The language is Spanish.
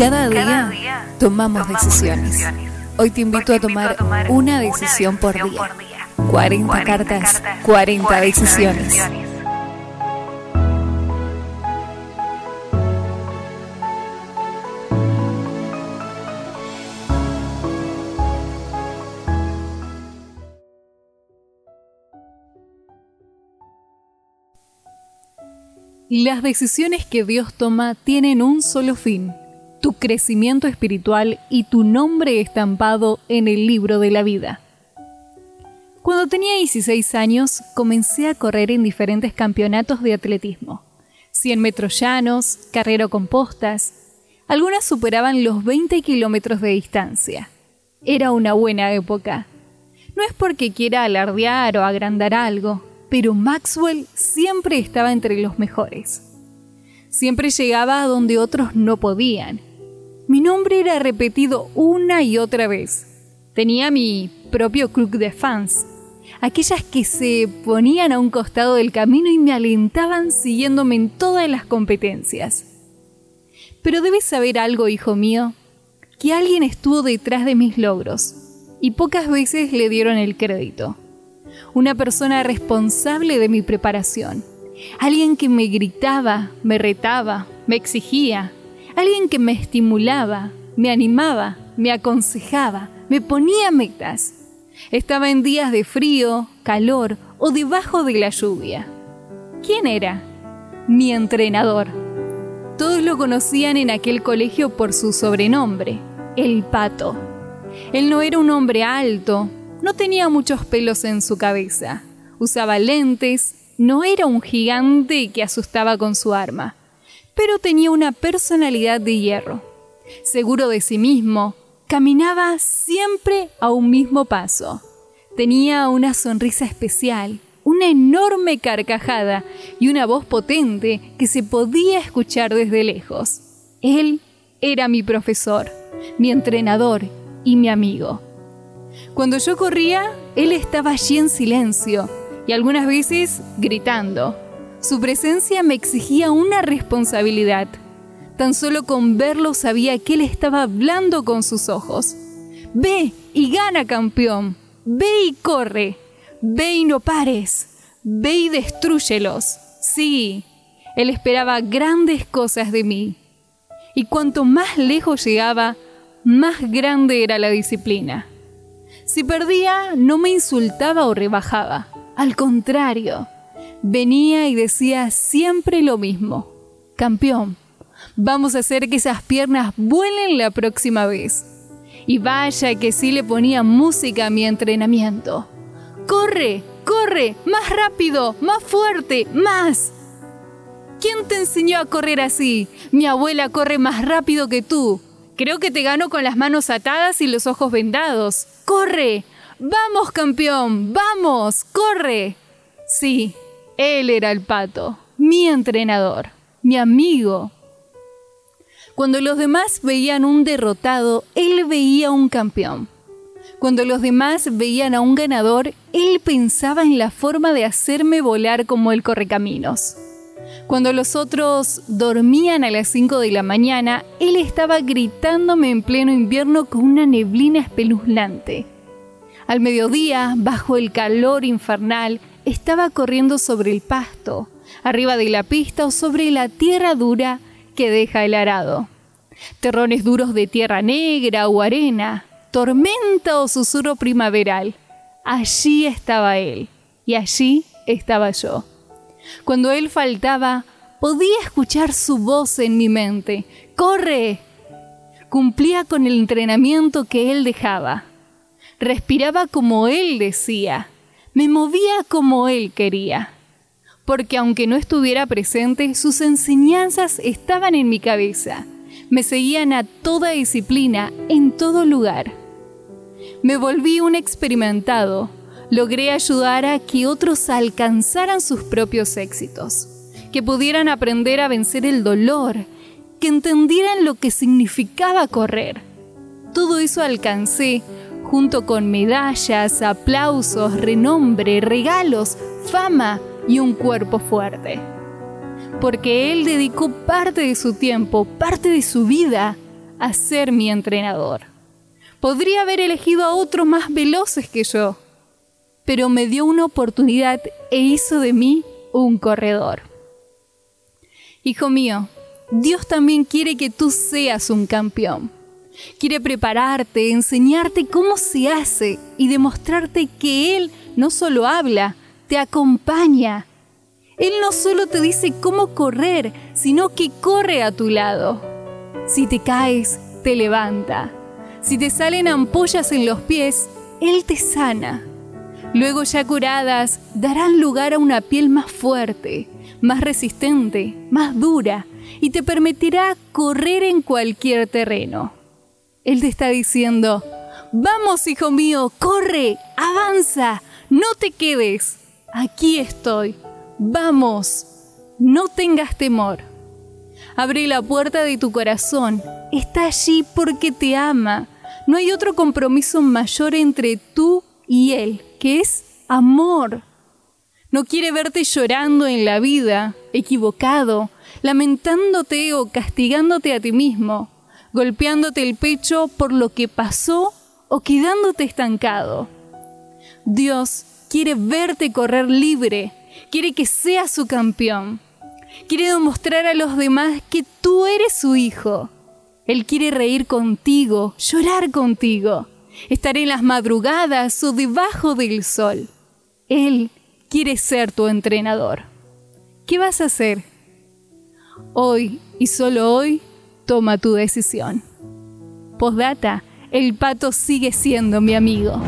Cada día tomamos decisiones. Hoy te invito a tomar una decisión por día. 40 cartas, 40 decisiones. Las decisiones que Dios toma tienen un solo fin, tu crecimiento espiritual y tu nombre estampado en el libro de la vida. Cuando tenía 16 años, comencé a correr en diferentes campeonatos de atletismo. 100 metros llanos, carrera con postas. Algunas superaban los 20 kilómetros de distancia. Era una buena época. No es porque quiera alardear o agrandar algo, pero Maxwell siempre estaba entre los mejores. Siempre llegaba a donde otros no podían. Mi nombre era repetido una y otra vez. Tenía mi propio club de fans, aquellas que se ponían a un costado del camino y me alentaban siguiéndome en todas las competencias. Pero debes saber algo, hijo mío, que alguien estuvo detrás de mis logros, y pocas veces le dieron el crédito una persona responsable de mi preparación, alguien que me gritaba, me retaba, me exigía, alguien que me estimulaba, me animaba, me aconsejaba, me ponía metas. Estaba en días de frío, calor o debajo de la lluvia. ¿Quién era? Mi entrenador. Todos lo conocían en aquel colegio por su sobrenombre, el pato. Él no era un hombre alto, no tenía muchos pelos en su cabeza, usaba lentes, no era un gigante que asustaba con su arma, pero tenía una personalidad de hierro. Seguro de sí mismo, caminaba siempre a un mismo paso. Tenía una sonrisa especial, una enorme carcajada y una voz potente que se podía escuchar desde lejos. Él era mi profesor, mi entrenador y mi amigo. Cuando yo corría, él estaba allí en silencio y algunas veces gritando. Su presencia me exigía una responsabilidad. Tan solo con verlo sabía que él estaba hablando con sus ojos. Ve y gana, campeón. Ve y corre. Ve y no pares. Ve y destruyelos. Sí, él esperaba grandes cosas de mí. Y cuanto más lejos llegaba, más grande era la disciplina. Si perdía, no me insultaba o rebajaba. Al contrario, venía y decía siempre lo mismo. Campeón, vamos a hacer que esas piernas vuelen la próxima vez. Y vaya que sí le ponía música a mi entrenamiento. ¡Corre! ¡Corre! ¡Más rápido! ¡Más fuerte! ¡Más! ¿Quién te enseñó a correr así? Mi abuela corre más rápido que tú. Creo que te gano con las manos atadas y los ojos vendados. ¡Corre! ¡Vamos, campeón! ¡Vamos! ¡Corre! Sí, él era el pato, mi entrenador, mi amigo. Cuando los demás veían un derrotado, él veía un campeón. Cuando los demás veían a un ganador, él pensaba en la forma de hacerme volar como el correcaminos. Cuando los otros dormían a las 5 de la mañana, él estaba gritándome en pleno invierno con una neblina espeluznante. Al mediodía, bajo el calor infernal, estaba corriendo sobre el pasto, arriba de la pista o sobre la tierra dura que deja el arado. Terrones duros de tierra negra o arena, tormenta o susurro primaveral. Allí estaba él y allí estaba yo. Cuando él faltaba, podía escuchar su voz en mi mente. ¡Corre! Cumplía con el entrenamiento que él dejaba. Respiraba como él decía. Me movía como él quería. Porque aunque no estuviera presente, sus enseñanzas estaban en mi cabeza. Me seguían a toda disciplina, en todo lugar. Me volví un experimentado, logré ayudar a que otros alcanzaran sus propios éxitos, que pudieran aprender a vencer el dolor, que entendieran lo que significaba correr. Todo eso alcancé junto con medallas, aplausos, renombre, regalos, fama y un cuerpo fuerte. Porque él dedicó parte de su tiempo, parte de su vida, a ser mi entrenador. Podría haber elegido a otros más veloces que yo, pero me dio una oportunidad e hizo de mí un corredor. Hijo mío, Dios también quiere que tú seas un campeón. Quiere prepararte, enseñarte cómo se hace y demostrarte que Él no solo habla, te acompaña. Él no solo te dice cómo correr, sino que corre a tu lado. Si te caes, te levanta. Si te salen ampollas en los pies, Él te sana. Luego ya curadas, darán lugar a una piel más fuerte, más resistente, más dura, y te permitirá correr en cualquier terreno. Él te está diciendo, vamos hijo mío, corre, avanza, no te quedes, aquí estoy, vamos, no tengas temor. Abre la puerta de tu corazón, está allí porque te ama. No hay otro compromiso mayor entre tú y Él, que es amor. No quiere verte llorando en la vida, equivocado, lamentándote o castigándote a ti mismo, golpeándote el pecho por lo que pasó o quedándote estancado. Dios quiere verte correr libre, quiere que seas su campeón, quiere demostrar a los demás que tú eres su hijo. Él quiere reír contigo, llorar contigo, estar en las madrugadas o debajo del sol. Él quiere ser tu entrenador. ¿Qué vas a hacer? Hoy y solo hoy, toma tu decisión. Postdata, el pato sigue siendo mi amigo.